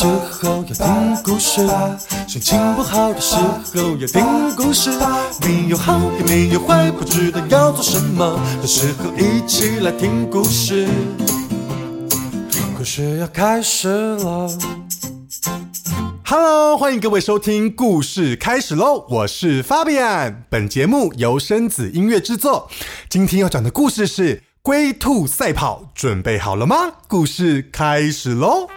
时候要听故事，心情不好的时候要听故事。没有好也没有坏，不知道要做什么的时候，一起来听故事。故事要开始了。Hello，欢迎各位收听故事开始喽！我是 Fabian，本节目由生子音乐制作。今天要讲的故事是龟兔赛跑，准备好了吗？故事开始喽！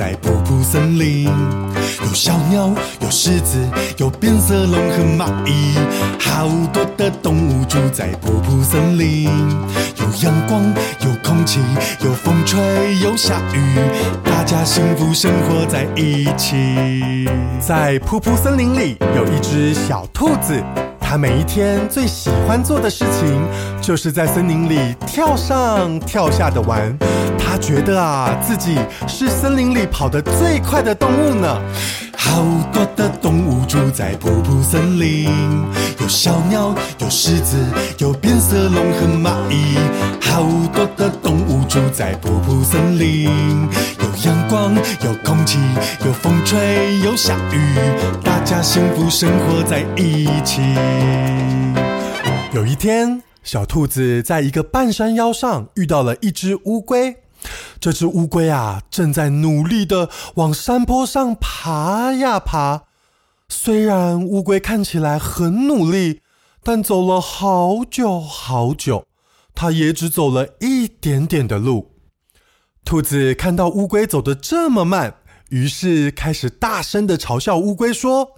在瀑布森林，有小鸟，有狮子，有变色龙和蚂蚁。好多的动物住在瀑布森林，有阳光，有空气，有风吹，有下雨，大家幸福生活在一起。在瀑布森林里有一只小兔子。它每一天最喜欢做的事情，就是在森林里跳上跳下的玩。它觉得啊，自己是森林里跑得最快的动物呢。好多的动物住在瀑布森林，有小鸟，有狮子，有变色龙和蚂蚁。好多的动物住在瀑布森林，阳光，有空气，有风吹，有下雨，大家幸福生活在一起。有一天，小兔子在一个半山腰上遇到了一只乌龟。这只乌龟啊，正在努力的往山坡上爬呀爬。虽然乌龟看起来很努力，但走了好久好久，它也只走了一点点的路。兔子看到乌龟走得这么慢。于是开始大声的嘲笑乌龟说：“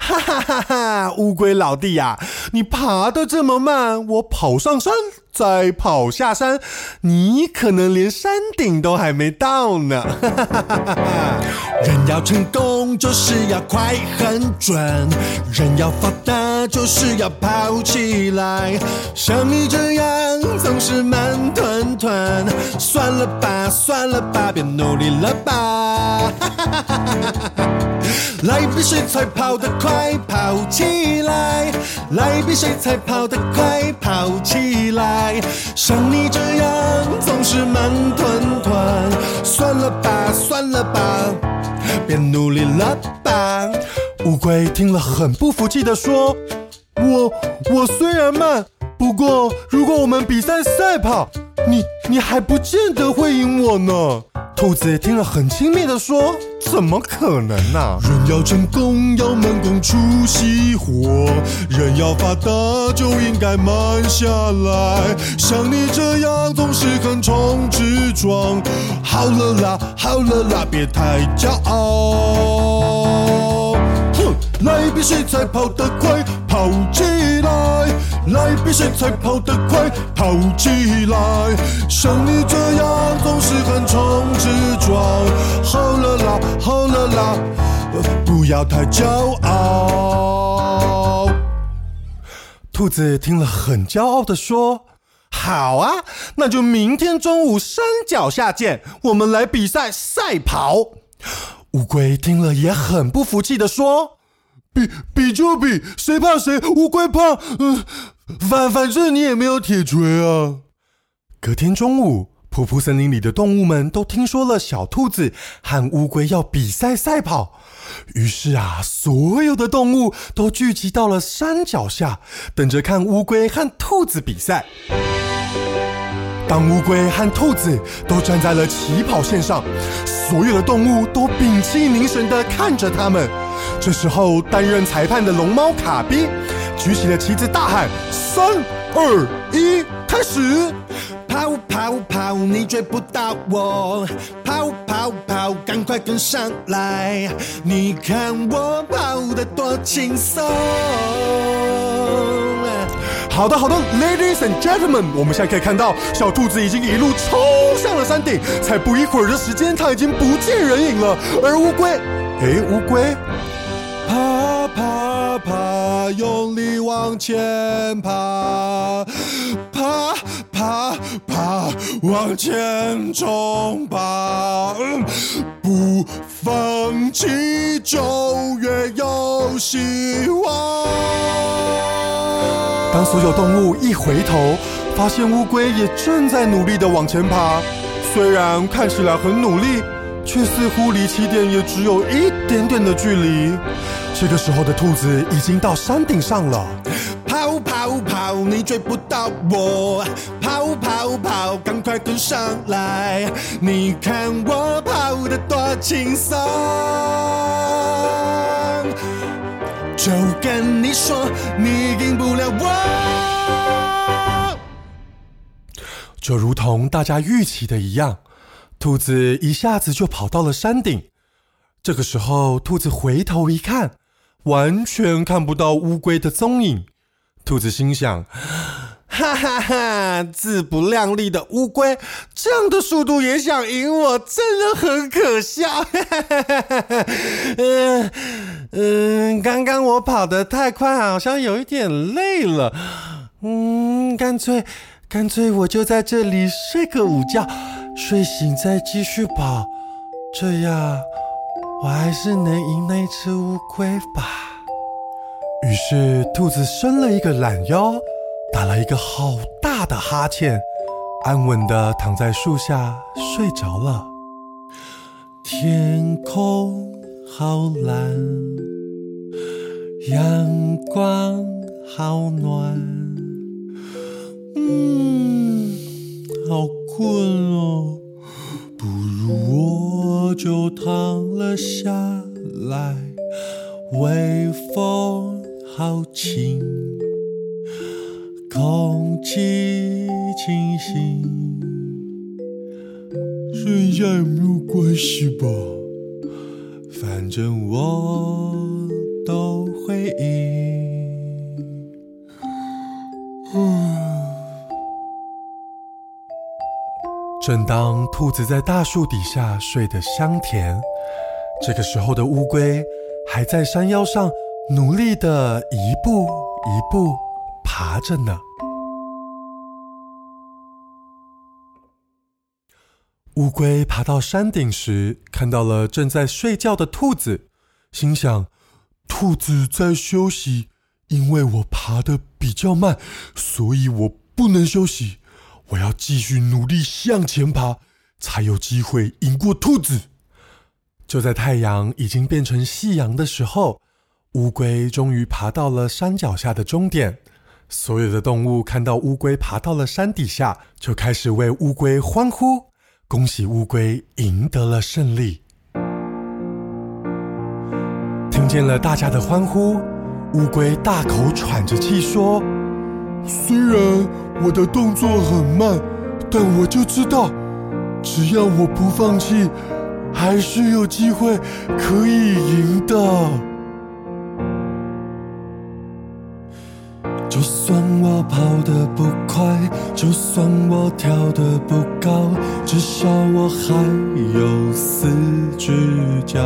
哈哈哈哈！乌龟老弟呀，你爬的这么慢，我跑上山再跑下山，你可能连山顶都还没到呢！哈哈哈哈哈！人要成功就是要快很准，人要发达就是要跑起来，像你这样总是慢吞吞，算了吧，算了吧，别努力了吧！”来比谁才跑得快，跑起来！来比谁才跑得快，跑起来！像你这样总是慢吞吞，算了吧，算了吧，别努力了吧。乌龟听了很不服气地说：“我我虽然慢，不过如果我们比赛赛跑，你你还不见得会赢我呢。”兔子听了很轻蔑的说：“怎么可能呢？人要成功要慢工出细活，人要发达就应该慢下来。像你这样总是横冲直撞，好了啦，好了啦，别太骄傲。哼，来比谁才跑得快，跑起来！比谁才跑得快，跑起来！像你这样总是横冲直撞，好了啦，好了啦，不要太骄傲。兔子听了很骄傲的说：“好啊，那就明天中午山脚下见，我们来比赛赛跑。”乌龟听了也很不服气的说：“比比就比，谁怕谁？乌龟怕，嗯。”反反正你也没有铁锤啊！隔天中午，瀑布森林里的动物们都听说了小兔子和乌龟要比赛赛跑，于是啊，所有的动物都聚集到了山脚下，等着看乌龟和兔子比赛。当乌龟和兔子都站在了起跑线上，所有的动物都屏气凝神的看着他们。这时候，担任裁判的龙猫卡宾。举起了旗子，大喊：“三、二、一，开始！跑跑跑，你追不到我！跑跑跑跑，赶快跟上来！你看我跑得多轻松。好的，好的，Ladies and Gentlemen，我们现在可以看到小兔子已经一路冲向了山顶，才不一会儿的时间，它已经不见人影了。而乌龟，诶，乌龟，爬爬，用力往前爬，爬爬爬，往前冲吧，不放弃就越有希望。当所有动物一回头，发现乌龟也正在努力的往前爬，虽然看起来很努力，却似乎离起点也只有一点点的距离。这个时候的兔子已经到山顶上了。跑跑跑，你追不到我！跑跑跑，赶快跟上来！你看我跑得多轻松。就跟你说，你赢不了我。就如同大家预期的一样，兔子一下子就跑到了山顶。这个时候，兔子回头一看，完全看不到乌龟的踪影。兔子心想：哈哈哈，自不量力的乌龟，这样的速度也想赢我，真的很可笑。嗯嗯，刚刚我跑得太快，好像有一点累了。嗯，干脆干脆我就在这里睡个午觉，睡醒再继续跑，这样我还是能赢那只乌龟吧。于是，兔子伸了一个懒腰，打了一个好大的哈欠，安稳的躺在树下睡着了。天空好蓝，阳光好暖，嗯，好困哦，不如我就躺了下来，微风。好轻，空气清新，睡一下也没有关系吧，反正我正当兔子在大树底下睡得香甜，这个时候的乌龟还在山腰上。努力的一步一步爬着呢。乌龟爬到山顶时，看到了正在睡觉的兔子，心想：兔子在休息，因为我爬得比较慢，所以我不能休息。我要继续努力向前爬，才有机会赢过兔子。就在太阳已经变成夕阳的时候。乌龟终于爬到了山脚下的终点，所有的动物看到乌龟爬到了山底下，就开始为乌龟欢呼，恭喜乌龟赢得了胜利。听见了大家的欢呼，乌龟大口喘着气说：“虽然我的动作很慢，但我就知道，只要我不放弃，还是有机会可以赢的。”就算我跑得不快，就算我跳得不高，至少我还有四只脚。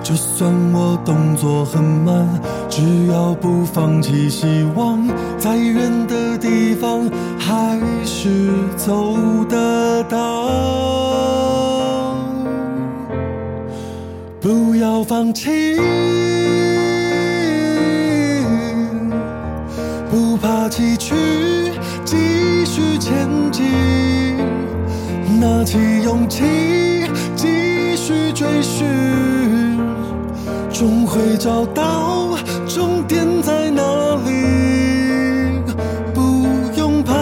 就算我动作很慢，只要不放弃希望，在远的地方还是走得到。不要放弃。不怕崎岖，继续前进，拿起勇气，继续追寻，终会找到终点在哪里。不用怕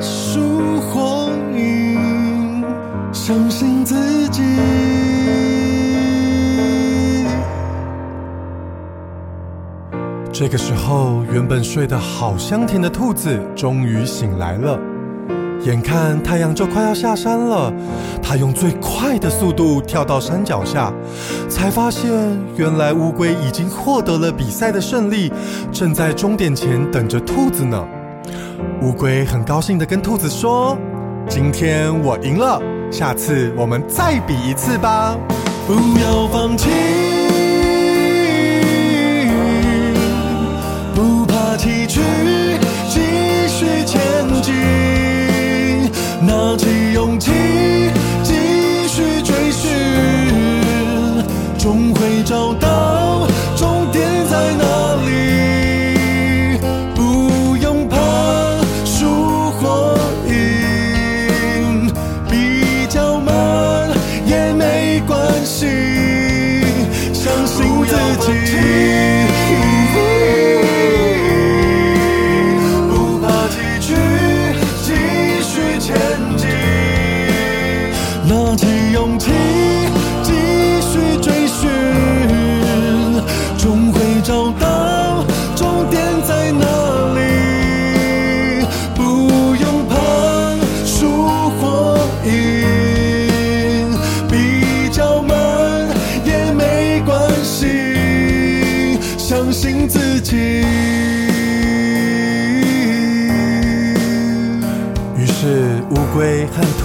输或赢，相信自己。这个时候，原本睡得好香甜的兔子终于醒来了，眼看太阳就快要下山了，他用最快的速度跳到山脚下，才发现原来乌龟已经获得了比赛的胜利，正在终点前等着兔子呢。乌龟很高兴地跟兔子说：“今天我赢了，下次我们再比一次吧，不要放弃。”不怕崎岖，自己。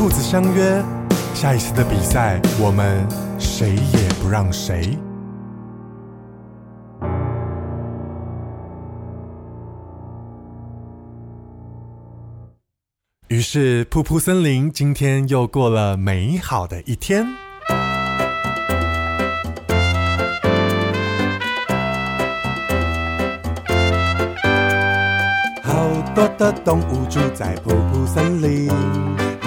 兔子相约，下一次的比赛我们谁也不让谁。于是噗噗森林今天又过了美好的一天。好多的动物住在瀑布森林，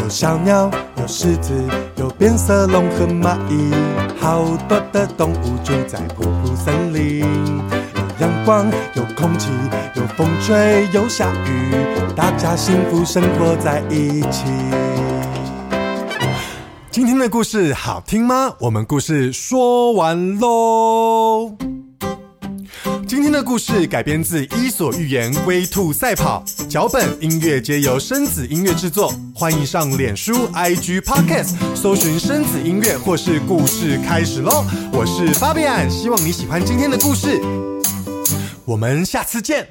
有小鸟，有狮子，有变色龙和蚂蚁。好多的动物住在瀑布森林，有阳光，有空气，有风吹，有下雨，大家幸福生活在一起。今天的故事好听吗？我们故事说完喽。今天的故事改编自《伊索寓言·龟兔赛跑》，脚本、音乐皆由生子音乐制作。欢迎上脸书、IG、Podcast 搜寻生子音乐，或是故事开始喽。我是巴比安，希望你喜欢今天的故事。我们下次见。